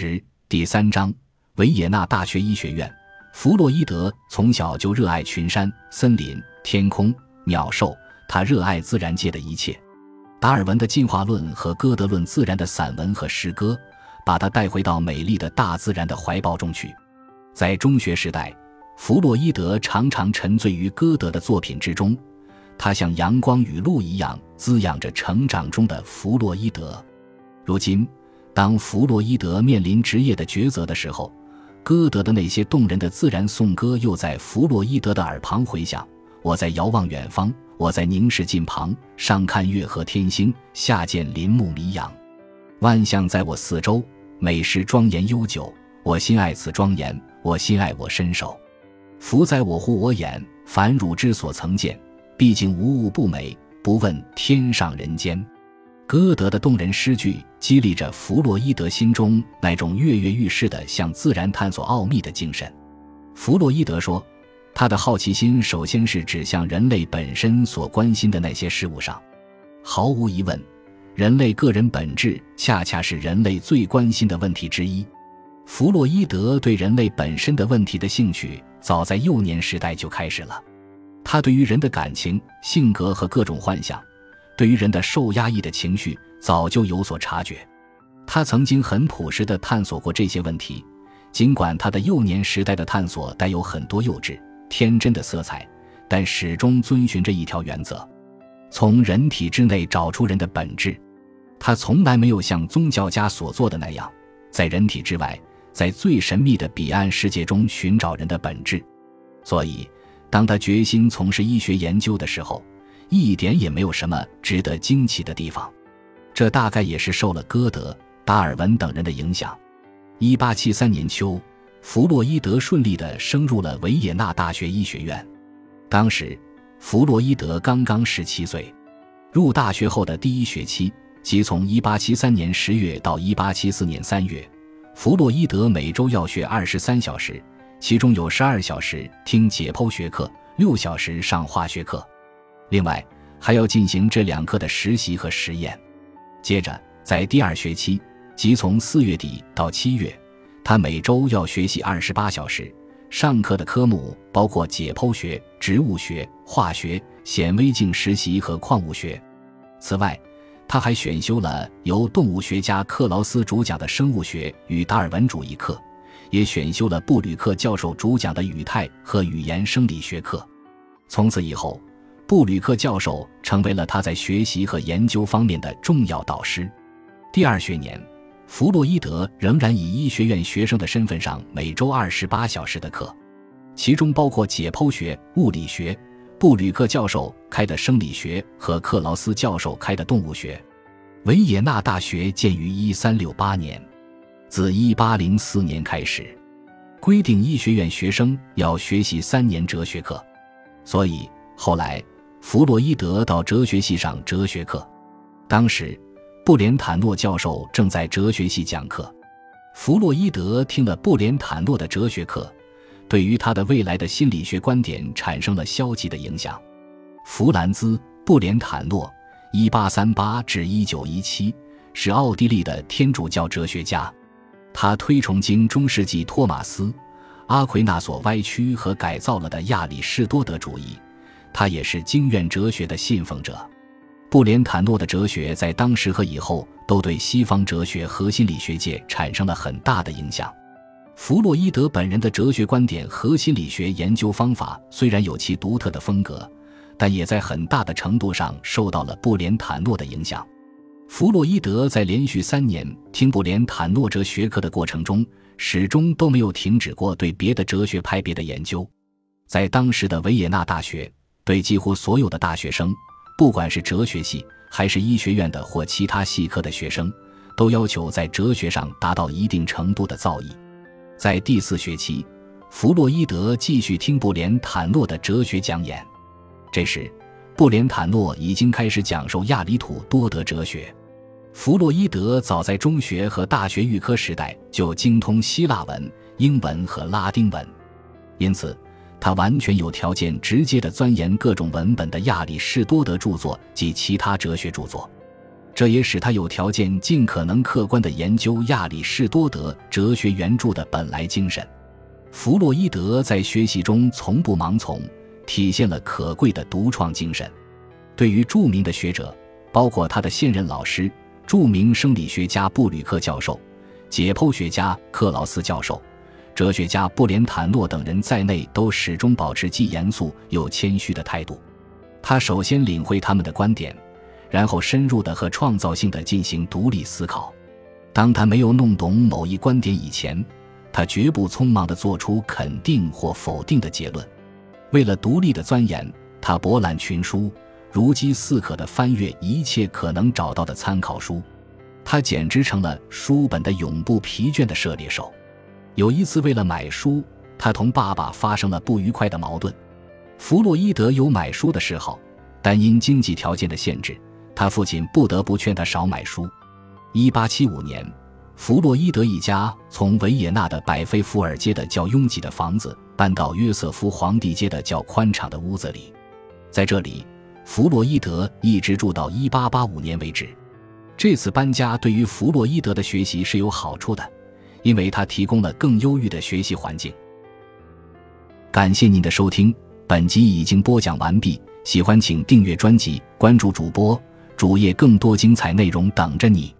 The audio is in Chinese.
十第三章维也纳大学医学院。弗洛伊德从小就热爱群山、森林、天空、鸟兽，他热爱自然界的一切。达尔文的进化论和歌德论自然的散文和诗歌，把他带回到美丽的大自然的怀抱中去。在中学时代，弗洛伊德常常沉醉于歌德的作品之中，他像阳光雨露一样滋养着成长中的弗洛伊德。如今，当弗洛伊德面临职业的抉择的时候，歌德的那些动人的自然颂歌又在弗洛伊德的耳旁回响。我在遥望远方，我在凝视近旁，上看月和天星，下见林木迷阳，万象在我四周，美食庄严悠久。我心爱此庄严，我心爱我身手。福在我乎我眼，凡汝之所曾见，毕竟无物不美。不问天上人间。歌德的动人诗句激励着弗洛伊德心中那种跃跃欲试的向自然探索奥秘的精神。弗洛伊德说，他的好奇心首先是指向人类本身所关心的那些事物上。毫无疑问，人类个人本质恰恰是人类最关心的问题之一。弗洛伊德对人类本身的问题的兴趣早在幼年时代就开始了。他对于人的感情、性格和各种幻想。对于人的受压抑的情绪，早就有所察觉。他曾经很朴实地探索过这些问题，尽管他的幼年时代的探索带有很多幼稚、天真的色彩，但始终遵循着一条原则：从人体之内找出人的本质。他从来没有像宗教家所做的那样，在人体之外，在最神秘的彼岸世界中寻找人的本质。所以，当他决心从事医学研究的时候，一点也没有什么值得惊奇的地方，这大概也是受了歌德、达尔文等人的影响。一八七三年秋，弗洛伊德顺利地升入了维也纳大学医学院。当时，弗洛伊德刚刚十七岁。入大学后的第一学期，即从一八七三年十月到一八七四年三月，弗洛伊德每周要学二十三小时，其中有十二小时听解剖学课，六小时上化学课。另外，还要进行这两课的实习和实验。接着，在第二学期，即从四月底到七月，他每周要学习二十八小时。上课的科目包括解剖学、植物学、化学、显微镜实习和矿物学。此外，他还选修了由动物学家克劳斯主讲的生物学与达尔文主义课，也选修了布吕克教授主讲的语态和语言生理学课。从此以后。布吕克教授成为了他在学习和研究方面的重要导师。第二学年，弗洛伊德仍然以医学院学生的身份上每周二十八小时的课，其中包括解剖学、物理学、布吕克教授开的生理学和克劳斯教授开的动物学。维也纳大学建于一三六八年，自一八零四年开始，规定医学院学生要学习三年哲学课，所以后来。弗洛伊德到哲学系上哲学课，当时布连坦诺教授正在哲学系讲课。弗洛伊德听了布连坦诺的哲学课，对于他的未来的心理学观点产生了消极的影响。弗兰兹·布连坦诺 （1838-1917） 是奥地利的天主教哲学家，他推崇经中世纪托马斯·阿奎那所歪曲和改造了的亚里士多德主义。他也是经验哲学的信奉者，布连坦诺的哲学在当时和以后都对西方哲学和心理学界产生了很大的影响。弗洛伊德本人的哲学观点和心理学研究方法虽然有其独特的风格，但也在很大的程度上受到了布连坦诺的影响。弗洛伊德在连续三年听布连坦诺哲学课的过程中，始终都没有停止过对别的哲学派别的研究。在当时的维也纳大学。对几乎所有的大学生，不管是哲学系还是医学院的或其他系科的学生，都要求在哲学上达到一定程度的造诣。在第四学期，弗洛伊德继续听布连坦诺的哲学讲演。这时，布连坦诺已经开始讲授亚里土多德哲学。弗洛伊德早在中学和大学预科时代就精通希腊文、英文和拉丁文，因此。他完全有条件直接的钻研各种文本的亚里士多德著作及其他哲学著作。这也使他有条件尽可能客观地研究亚里士多德哲学原著的本来精神。弗洛伊德在学习中从不盲从，体现了可贵的独创精神。对于著名的学者，包括他的现任老师、著名生理学家布吕克教授、解剖学家克劳斯教授、哲学家布连坦诺等人在内，都始终保持既严肃又谦虚的态度。他首先领会他们的观点，然后深入的和创造性的进行独立思考。当他没有弄懂某一观点以前，他绝不匆忙地做出肯定或否定的结论。为了独立的钻研，他博览群书，如饥似渴地翻阅一切可能找到的参考书。他简直成了书本的永不疲倦的涉猎手。有一次，为了买书，他同爸爸发生了不愉快的矛盾。弗洛伊德有买书的嗜好，但因经济条件的限制，他父亲不得不劝他少买书。1875年。弗洛伊德一家从维也纳的百菲福尔街的较拥挤的房子搬到约瑟夫皇帝街的较宽敞的屋子里，在这里，弗洛伊德一直住到1885年为止。这次搬家对于弗洛伊德的学习是有好处的，因为它提供了更优越的学习环境。感谢您的收听，本集已经播讲完毕。喜欢请订阅专辑，关注主播主页，更多精彩内容等着你。